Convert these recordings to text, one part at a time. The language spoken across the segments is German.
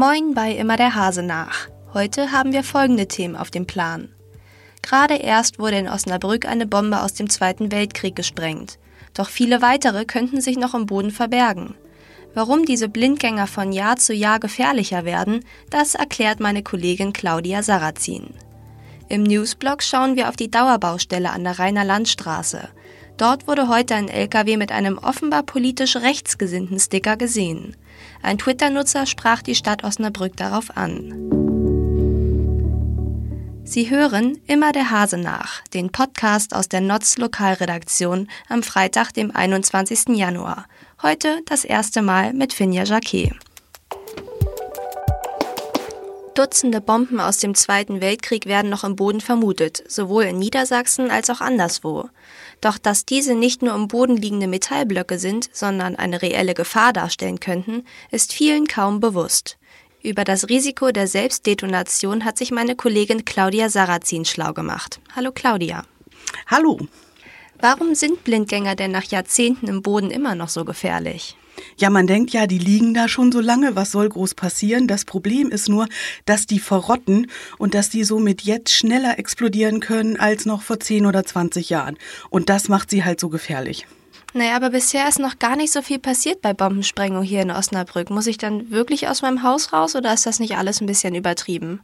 Moin bei Immer der Hase nach. Heute haben wir folgende Themen auf dem Plan. Gerade erst wurde in Osnabrück eine Bombe aus dem Zweiten Weltkrieg gesprengt. Doch viele weitere könnten sich noch im Boden verbergen. Warum diese Blindgänger von Jahr zu Jahr gefährlicher werden, das erklärt meine Kollegin Claudia Sarrazin. Im Newsblog schauen wir auf die Dauerbaustelle an der Rheiner Landstraße. Dort wurde heute ein LKW mit einem offenbar politisch rechtsgesinnten Sticker gesehen. Ein Twitter-Nutzer sprach die Stadt Osnabrück darauf an. Sie hören immer der Hase nach, den Podcast aus der NOTS Lokalredaktion am Freitag, dem 21. Januar. Heute das erste Mal mit Finja Jacquet. Dutzende Bomben aus dem Zweiten Weltkrieg werden noch im Boden vermutet, sowohl in Niedersachsen als auch anderswo. Doch dass diese nicht nur im Boden liegende Metallblöcke sind, sondern eine reelle Gefahr darstellen könnten, ist vielen kaum bewusst. Über das Risiko der Selbstdetonation hat sich meine Kollegin Claudia Sarrazin schlau gemacht. Hallo Claudia. Hallo. Warum sind Blindgänger denn nach Jahrzehnten im Boden immer noch so gefährlich? Ja, man denkt ja, die liegen da schon so lange, was soll groß passieren? Das Problem ist nur, dass die verrotten und dass die somit jetzt schneller explodieren können als noch vor 10 oder 20 Jahren. Und das macht sie halt so gefährlich. Naja, aber bisher ist noch gar nicht so viel passiert bei Bombensprengung hier in Osnabrück. Muss ich dann wirklich aus meinem Haus raus oder ist das nicht alles ein bisschen übertrieben?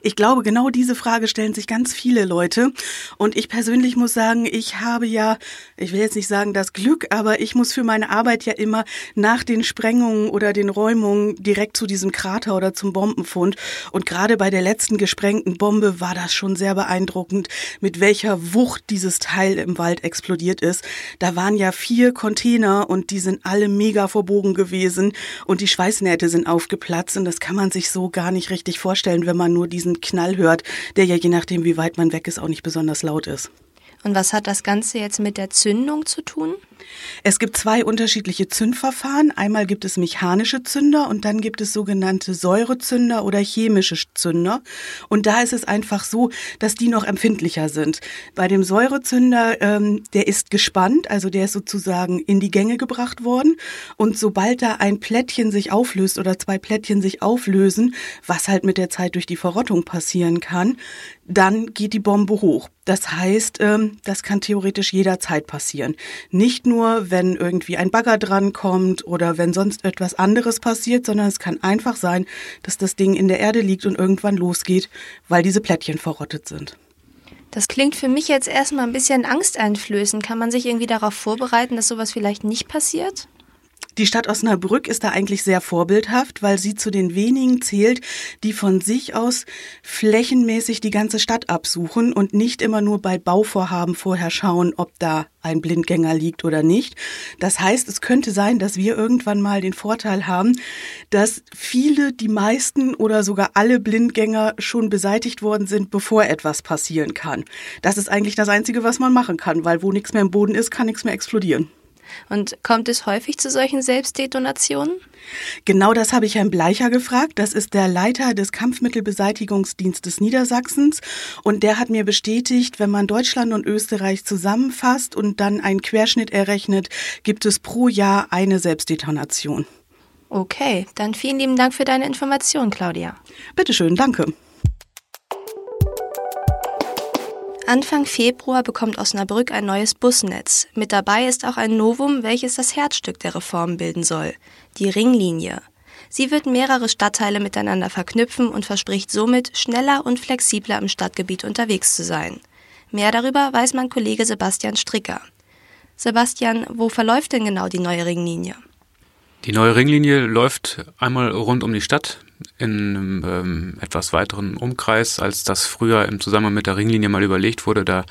Ich glaube, genau diese Frage stellen sich ganz viele Leute. Und ich persönlich muss sagen, ich habe ja, ich will jetzt nicht sagen das Glück, aber ich muss für meine Arbeit ja immer nach den Sprengungen oder den Räumungen direkt zu diesem Krater oder zum Bombenfund. Und gerade bei der letzten gesprengten Bombe war das schon sehr beeindruckend, mit welcher Wucht dieses Teil im Wald explodiert ist. Da waren ja vier Container und die sind alle mega verbogen gewesen und die Schweißnähte sind aufgeplatzt und das kann man sich so gar nicht richtig vorstellen, wenn man nur diesen Knall hört, der ja je nachdem, wie weit man weg ist, auch nicht besonders laut ist. Und was hat das Ganze jetzt mit der Zündung zu tun? Es gibt zwei unterschiedliche Zündverfahren. Einmal gibt es mechanische Zünder und dann gibt es sogenannte Säurezünder oder chemische Zünder. Und da ist es einfach so, dass die noch empfindlicher sind. Bei dem Säurezünder, ähm, der ist gespannt, also der ist sozusagen in die Gänge gebracht worden. Und sobald da ein Plättchen sich auflöst oder zwei Plättchen sich auflösen, was halt mit der Zeit durch die Verrottung passieren kann, dann geht die Bombe hoch. Das heißt, ähm, das kann theoretisch jederzeit passieren. Nicht nur, wenn irgendwie ein Bagger drankommt oder wenn sonst etwas anderes passiert, sondern es kann einfach sein, dass das Ding in der Erde liegt und irgendwann losgeht, weil diese Plättchen verrottet sind. Das klingt für mich jetzt erstmal ein bisschen angsteinflößend. Kann man sich irgendwie darauf vorbereiten, dass sowas vielleicht nicht passiert? Die Stadt Osnabrück ist da eigentlich sehr vorbildhaft, weil sie zu den wenigen zählt, die von sich aus flächenmäßig die ganze Stadt absuchen und nicht immer nur bei Bauvorhaben vorher schauen, ob da ein Blindgänger liegt oder nicht. Das heißt, es könnte sein, dass wir irgendwann mal den Vorteil haben, dass viele, die meisten oder sogar alle Blindgänger schon beseitigt worden sind, bevor etwas passieren kann. Das ist eigentlich das Einzige, was man machen kann, weil wo nichts mehr im Boden ist, kann nichts mehr explodieren. Und kommt es häufig zu solchen Selbstdetonationen? Genau das habe ich Herrn Bleicher gefragt. Das ist der Leiter des Kampfmittelbeseitigungsdienstes Niedersachsens. Und der hat mir bestätigt, wenn man Deutschland und Österreich zusammenfasst und dann einen Querschnitt errechnet, gibt es pro Jahr eine Selbstdetonation. Okay, dann vielen lieben Dank für deine Information, Claudia. Bitteschön, danke. Anfang Februar bekommt Osnabrück ein neues Busnetz. Mit dabei ist auch ein Novum, welches das Herzstück der Reform bilden soll, die Ringlinie. Sie wird mehrere Stadtteile miteinander verknüpfen und verspricht somit, schneller und flexibler im Stadtgebiet unterwegs zu sein. Mehr darüber weiß mein Kollege Sebastian Stricker. Sebastian, wo verläuft denn genau die neue Ringlinie? Die neue Ringlinie läuft einmal rund um die Stadt in einem ähm, etwas weiteren Umkreis, als das früher im Zusammenhang mit der Ringlinie mal überlegt wurde. Da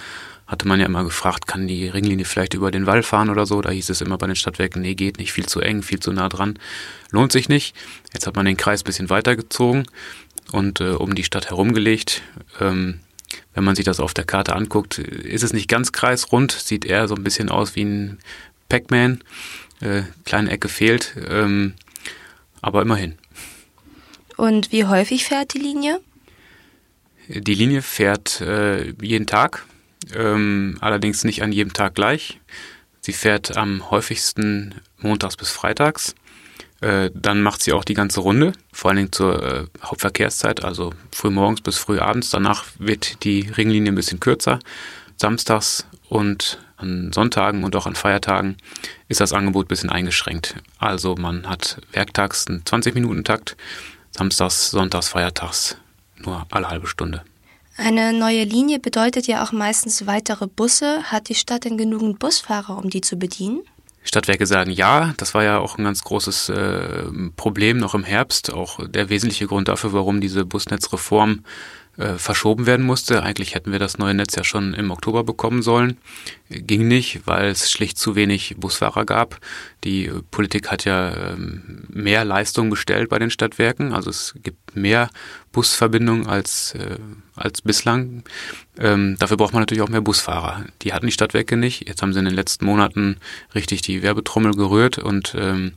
hatte man ja immer gefragt, kann die Ringlinie vielleicht über den Wall fahren oder so. Da hieß es immer bei den Stadtwerken, nee, geht nicht, viel zu eng, viel zu nah dran, lohnt sich nicht. Jetzt hat man den Kreis ein bisschen weitergezogen und äh, um die Stadt herumgelegt. Ähm, wenn man sich das auf der Karte anguckt, ist es nicht ganz kreisrund, sieht eher so ein bisschen aus wie ein Pac-Man äh, kleine Ecke fehlt, ähm, aber immerhin. Und wie häufig fährt die Linie? Die Linie fährt äh, jeden Tag, ähm, allerdings nicht an jedem Tag gleich. Sie fährt am häufigsten montags bis freitags. Äh, dann macht sie auch die ganze Runde, vor allen Dingen zur äh, Hauptverkehrszeit, also früh morgens bis früh abends. Danach wird die Ringlinie ein bisschen kürzer. Samstags und an Sonntagen und auch an Feiertagen ist das Angebot ein bisschen eingeschränkt. Also man hat werktags einen 20-Minuten-Takt, samstags, sonntags, feiertags nur alle halbe Stunde. Eine neue Linie bedeutet ja auch meistens weitere Busse. Hat die Stadt denn genügend Busfahrer, um die zu bedienen? Stadtwerke sagen ja, das war ja auch ein ganz großes äh, Problem noch im Herbst, auch der wesentliche Grund dafür, warum diese Busnetzreform äh, verschoben werden musste. Eigentlich hätten wir das neue Netz ja schon im Oktober bekommen sollen. Ging nicht, weil es schlicht zu wenig Busfahrer gab. Die Politik hat ja ähm, mehr Leistung bestellt bei den Stadtwerken. Also es gibt mehr Busverbindungen als, äh, als bislang. Ähm, dafür braucht man natürlich auch mehr Busfahrer. Die hatten die Stadtwerke nicht. Jetzt haben sie in den letzten Monaten richtig die Werbetrommel gerührt und ähm,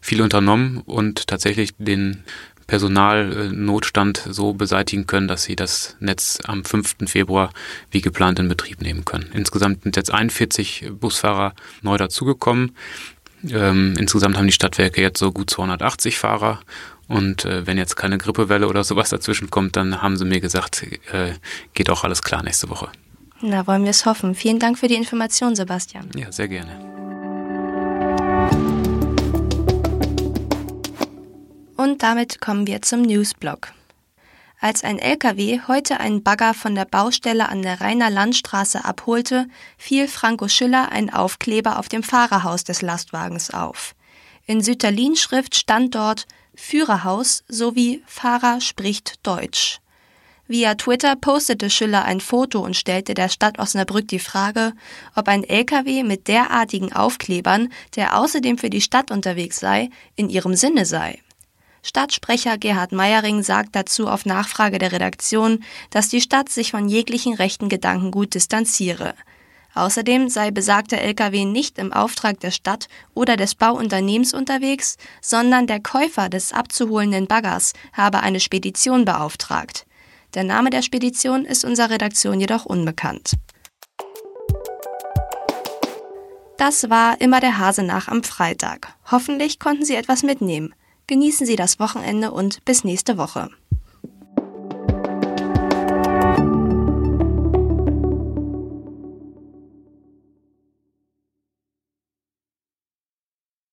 viel unternommen und tatsächlich den Personalnotstand so beseitigen können, dass sie das Netz am 5. Februar wie geplant in Betrieb nehmen können. Insgesamt sind jetzt 41 Busfahrer neu dazugekommen. Ähm, insgesamt haben die Stadtwerke jetzt so gut 280 Fahrer. Und äh, wenn jetzt keine Grippewelle oder sowas dazwischen kommt, dann haben sie mir gesagt, äh, geht auch alles klar nächste Woche. Na, wollen wir es hoffen. Vielen Dank für die Information, Sebastian. Ja, sehr gerne. Und damit kommen wir zum Newsblock. Als ein LKW heute einen Bagger von der Baustelle an der Rheiner Landstraße abholte, fiel Franco Schüller ein Aufkleber auf dem Fahrerhaus des Lastwagens auf. In Sütterlin-Schrift stand dort Führerhaus sowie Fahrer spricht Deutsch. Via Twitter postete Schüller ein Foto und stellte der Stadt Osnabrück die Frage, ob ein LKW mit derartigen Aufklebern, der außerdem für die Stadt unterwegs sei, in ihrem Sinne sei. Stadtsprecher Gerhard Meyering sagt dazu auf Nachfrage der Redaktion, dass die Stadt sich von jeglichen rechten Gedankengut distanziere. Außerdem sei besagter Lkw nicht im Auftrag der Stadt oder des Bauunternehmens unterwegs, sondern der Käufer des abzuholenden Baggers habe eine Spedition beauftragt. Der Name der Spedition ist unserer Redaktion jedoch unbekannt. Das war immer der Hase nach am Freitag. Hoffentlich konnten Sie etwas mitnehmen. Genießen Sie das Wochenende und bis nächste Woche.